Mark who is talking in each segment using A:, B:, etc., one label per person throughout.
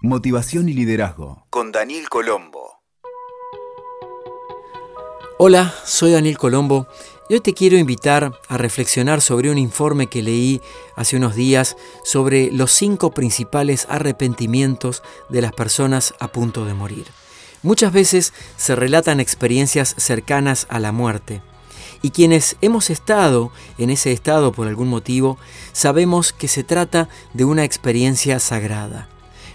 A: Motivación y Liderazgo con Daniel Colombo.
B: Hola, soy Daniel Colombo y hoy te quiero invitar a reflexionar sobre un informe que leí hace unos días sobre los cinco principales arrepentimientos de las personas a punto de morir. Muchas veces se relatan experiencias cercanas a la muerte. Y quienes hemos estado en ese estado por algún motivo, sabemos que se trata de una experiencia sagrada.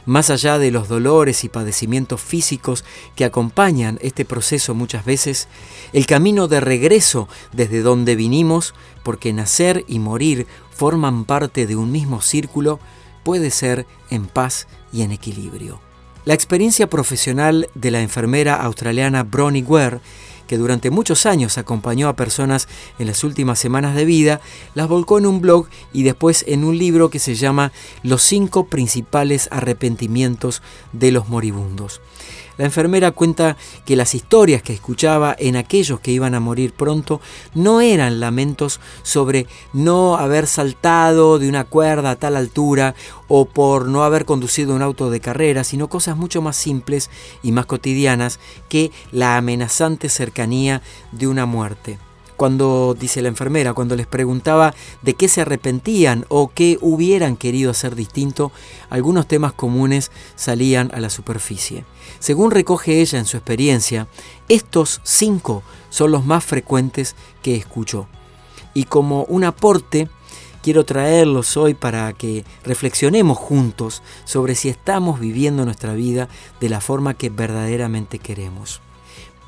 B: Más allá de los dolores y padecimientos físicos que acompañan este proceso muchas veces, el camino de regreso desde donde vinimos, porque nacer y morir forman parte de un mismo círculo, puede ser en paz y en equilibrio. La experiencia profesional de la enfermera australiana Bronnie Ware que durante muchos años acompañó a personas en las últimas semanas de vida, las volcó en un blog y después en un libro que se llama Los cinco principales arrepentimientos de los moribundos. La enfermera cuenta que las historias que escuchaba en aquellos que iban a morir pronto no eran lamentos sobre no haber saltado de una cuerda a tal altura o por no haber conducido un auto de carrera, sino cosas mucho más simples y más cotidianas que la amenazante cercanía de una muerte cuando, dice la enfermera, cuando les preguntaba de qué se arrepentían o qué hubieran querido hacer distinto, algunos temas comunes salían a la superficie. Según recoge ella en su experiencia, estos cinco son los más frecuentes que escuchó. Y como un aporte, quiero traerlos hoy para que reflexionemos juntos sobre si estamos viviendo nuestra vida de la forma que verdaderamente queremos.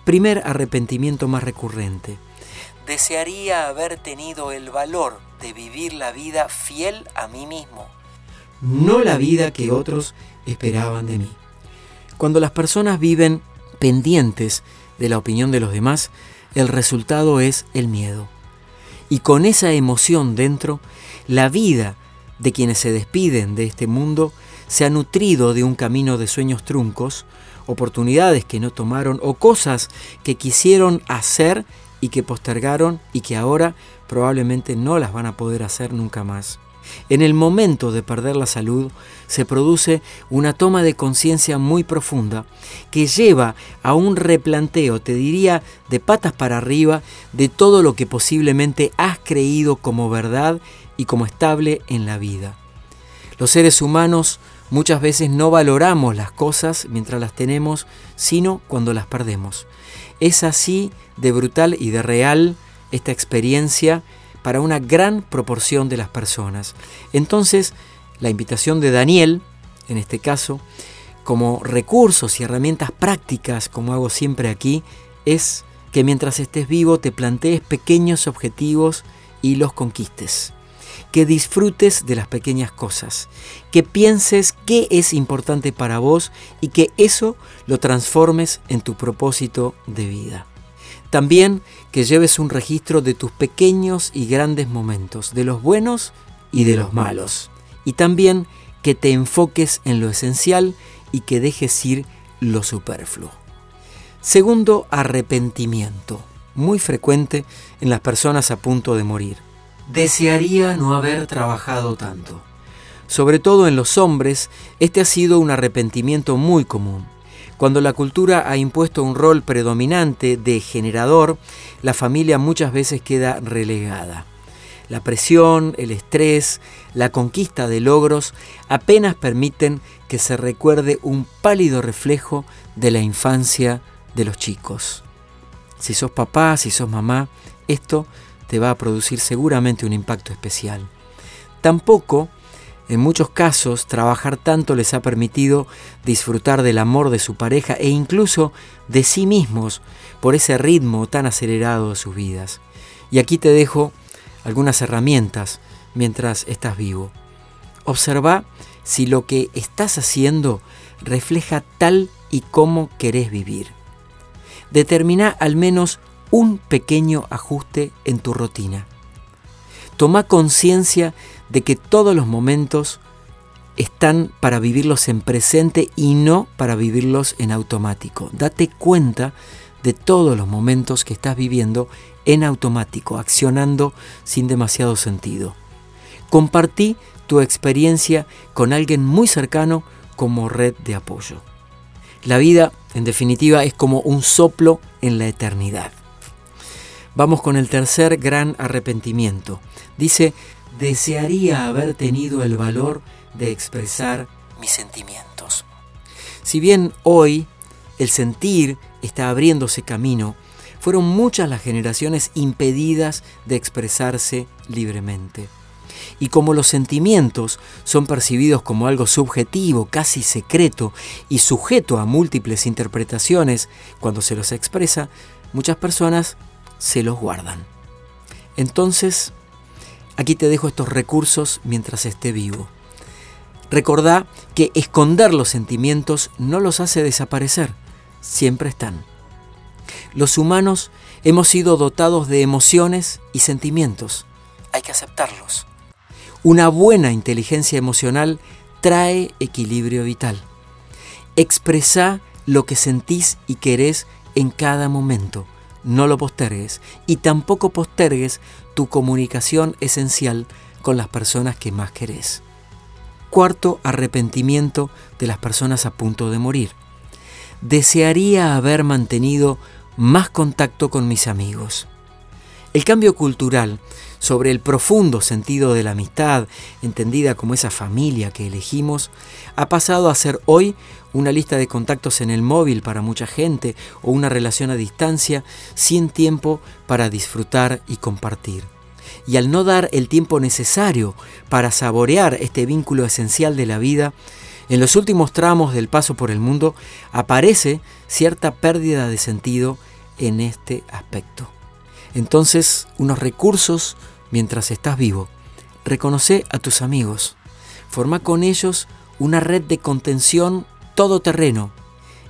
B: Primer arrepentimiento más recurrente desearía haber tenido el valor de vivir la vida fiel a mí mismo, no la vida que otros esperaban de mí. Cuando las personas viven pendientes de la opinión de los demás, el resultado es el miedo. Y con esa emoción dentro, la vida de quienes se despiden de este mundo se ha nutrido de un camino de sueños truncos, oportunidades que no tomaron o cosas que quisieron hacer y que postergaron y que ahora probablemente no las van a poder hacer nunca más. En el momento de perder la salud se produce una toma de conciencia muy profunda que lleva a un replanteo, te diría, de patas para arriba de todo lo que posiblemente has creído como verdad y como estable en la vida. Los seres humanos muchas veces no valoramos las cosas mientras las tenemos, sino cuando las perdemos. Es así de brutal y de real esta experiencia para una gran proporción de las personas. Entonces, la invitación de Daniel, en este caso, como recursos y herramientas prácticas, como hago siempre aquí, es que mientras estés vivo te plantees pequeños objetivos y los conquistes. Que disfrutes de las pequeñas cosas, que pienses qué es importante para vos y que eso lo transformes en tu propósito de vida. También que lleves un registro de tus pequeños y grandes momentos, de los buenos y de los malos. Y también que te enfoques en lo esencial y que dejes ir lo superfluo. Segundo, arrepentimiento, muy frecuente en las personas a punto de morir. Desearía no haber trabajado tanto. Sobre todo en los hombres, este ha sido un arrepentimiento muy común. Cuando la cultura ha impuesto un rol predominante de generador, la familia muchas veces queda relegada. La presión, el estrés, la conquista de logros apenas permiten que se recuerde un pálido reflejo de la infancia de los chicos. Si sos papá, si sos mamá, esto te va a producir seguramente un impacto especial. Tampoco en muchos casos, trabajar tanto les ha permitido disfrutar del amor de su pareja e incluso de sí mismos por ese ritmo tan acelerado de sus vidas. Y aquí te dejo algunas herramientas mientras estás vivo. Observa si lo que estás haciendo refleja tal y como querés vivir. Determina al menos un pequeño ajuste en tu rutina. Toma conciencia de que todos los momentos están para vivirlos en presente y no para vivirlos en automático. Date cuenta de todos los momentos que estás viviendo en automático, accionando sin demasiado sentido. Compartí tu experiencia con alguien muy cercano como red de apoyo. La vida, en definitiva, es como un soplo en la eternidad. Vamos con el tercer gran arrepentimiento. Dice, desearía haber tenido el valor de expresar mis sentimientos. Si bien hoy el sentir está abriéndose camino, fueron muchas las generaciones impedidas de expresarse libremente. Y como los sentimientos son percibidos como algo subjetivo, casi secreto y sujeto a múltiples interpretaciones cuando se los expresa, muchas personas se los guardan. Entonces, aquí te dejo estos recursos mientras esté vivo. Recordá que esconder los sentimientos no los hace desaparecer, siempre están. Los humanos hemos sido dotados de emociones y sentimientos. Hay que aceptarlos. Una buena inteligencia emocional trae equilibrio vital. Expresa lo que sentís y querés en cada momento. No lo postergues y tampoco postergues tu comunicación esencial con las personas que más querés. Cuarto arrepentimiento de las personas a punto de morir. Desearía haber mantenido más contacto con mis amigos. El cambio cultural sobre el profundo sentido de la amistad, entendida como esa familia que elegimos, ha pasado a ser hoy una lista de contactos en el móvil para mucha gente o una relación a distancia sin tiempo para disfrutar y compartir. Y al no dar el tiempo necesario para saborear este vínculo esencial de la vida, en los últimos tramos del paso por el mundo aparece cierta pérdida de sentido en este aspecto. Entonces, unos recursos mientras estás vivo. Reconoce a tus amigos. Forma con ellos una red de contención todoterreno.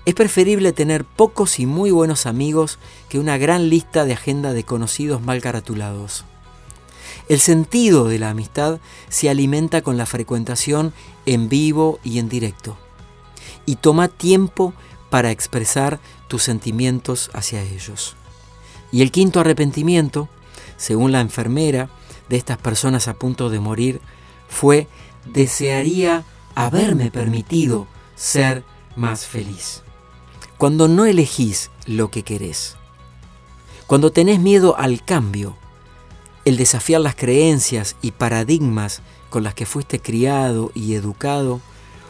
B: Es preferible tener pocos y muy buenos amigos que una gran lista de agenda de conocidos mal caratulados. El sentido de la amistad se alimenta con la frecuentación en vivo y en directo. Y toma tiempo para expresar tus sentimientos hacia ellos. Y el quinto arrepentimiento, según la enfermera de estas personas a punto de morir, fue desearía haberme permitido ser más feliz. Cuando no elegís lo que querés, cuando tenés miedo al cambio, el desafiar las creencias y paradigmas con las que fuiste criado y educado,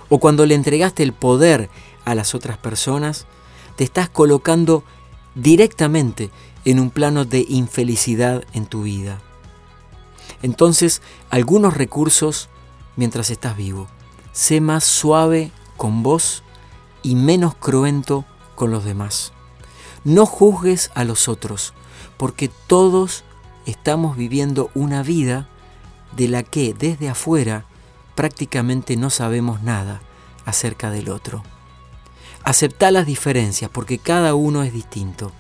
B: o cuando le entregaste el poder a las otras personas, te estás colocando directamente en un plano de infelicidad en tu vida. Entonces, algunos recursos mientras estás vivo. Sé más suave con vos y menos cruento con los demás. No juzgues a los otros, porque todos estamos viviendo una vida de la que desde afuera prácticamente no sabemos nada acerca del otro. Acepta las diferencias porque cada uno es distinto.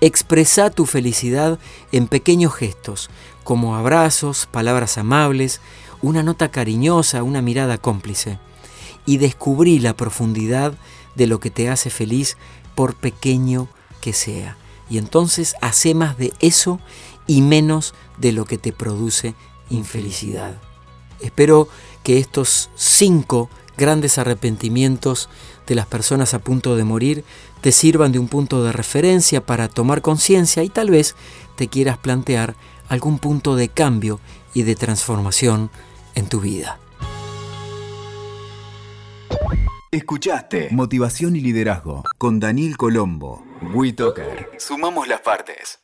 B: Expresa tu felicidad en pequeños gestos, como abrazos, palabras amables, una nota cariñosa, una mirada cómplice. Y descubrí la profundidad de lo que te hace feliz por pequeño que sea. Y entonces hace más de eso y menos de lo que te produce infelicidad. Espero que estos cinco grandes arrepentimientos de las personas a punto de morir te sirvan de un punto de referencia para tomar conciencia y tal vez te quieras plantear algún punto de cambio y de transformación en tu vida.
A: Escuchaste Motivación y Liderazgo con Daniel Colombo. WeToker. Sumamos las partes.